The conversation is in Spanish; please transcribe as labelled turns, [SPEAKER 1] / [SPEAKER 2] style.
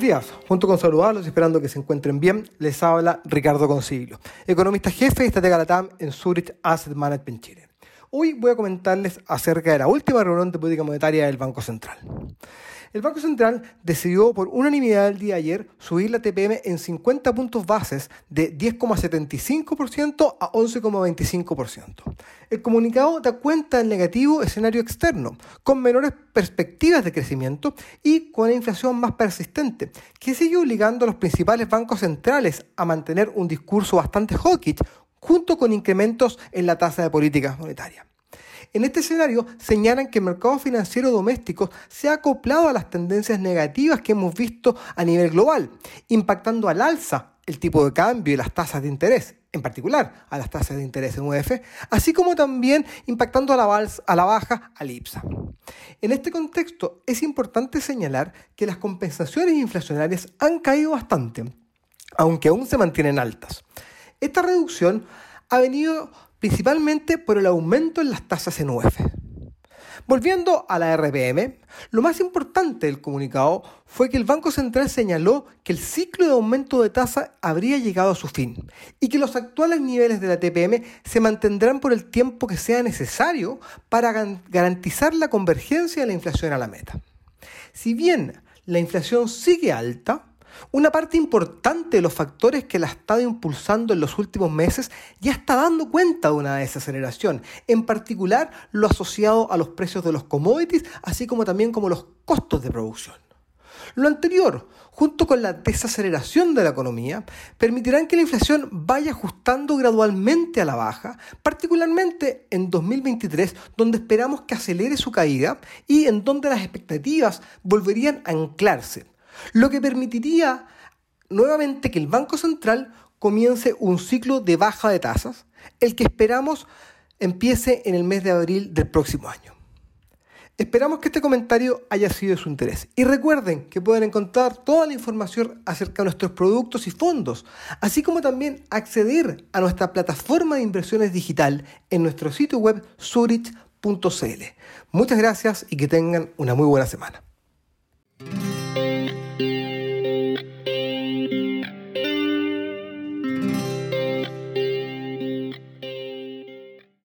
[SPEAKER 1] días. Junto con saludarlos y esperando que se encuentren bien, les habla Ricardo Consiglio, economista jefe y estratega LATAM en Zurich Asset Management Chile. Hoy voy a comentarles acerca de la última reunión de política monetaria del Banco Central. El Banco Central decidió por unanimidad el día de ayer subir la TPM en 50 puntos bases de 10,75% a 11,25%. El comunicado da cuenta del negativo escenario externo, con menores perspectivas de crecimiento y con una inflación más persistente, que sigue obligando a los principales bancos centrales a mantener un discurso bastante hawkish junto con incrementos en la tasa de política monetaria. En este escenario señalan que el mercado financiero doméstico se ha acoplado a las tendencias negativas que hemos visto a nivel global, impactando al alza el tipo de cambio y las tasas de interés, en particular a las tasas de interés en UF, así como también impactando a la, a la baja al IPSA. En este contexto es importante señalar que las compensaciones inflacionarias han caído bastante, aunque aún se mantienen altas. Esta reducción ha venido principalmente por el aumento en las tasas en. Volviendo a la RPM, lo más importante del comunicado fue que el Banco Central señaló que el ciclo de aumento de tasa habría llegado a su fin y que los actuales niveles de la TPM se mantendrán por el tiempo que sea necesario para garantizar la convergencia de la inflación a la meta. Si bien la inflación sigue alta, una parte importante de los factores que la ha estado impulsando en los últimos meses ya está dando cuenta de una desaceleración, en particular lo asociado a los precios de los commodities, así como también como los costos de producción. Lo anterior, junto con la desaceleración de la economía, permitirán que la inflación vaya ajustando gradualmente a la baja, particularmente en 2023, donde esperamos que acelere su caída y en donde las expectativas volverían a anclarse lo que permitiría nuevamente que el Banco Central comience un ciclo de baja de tasas, el que esperamos empiece en el mes de abril del próximo año. Esperamos que este comentario haya sido de su interés. Y recuerden que pueden encontrar toda la información acerca de nuestros productos y fondos, así como también acceder a nuestra plataforma de inversiones digital en nuestro sitio web zurich.cl. Muchas gracias y que tengan una muy buena semana.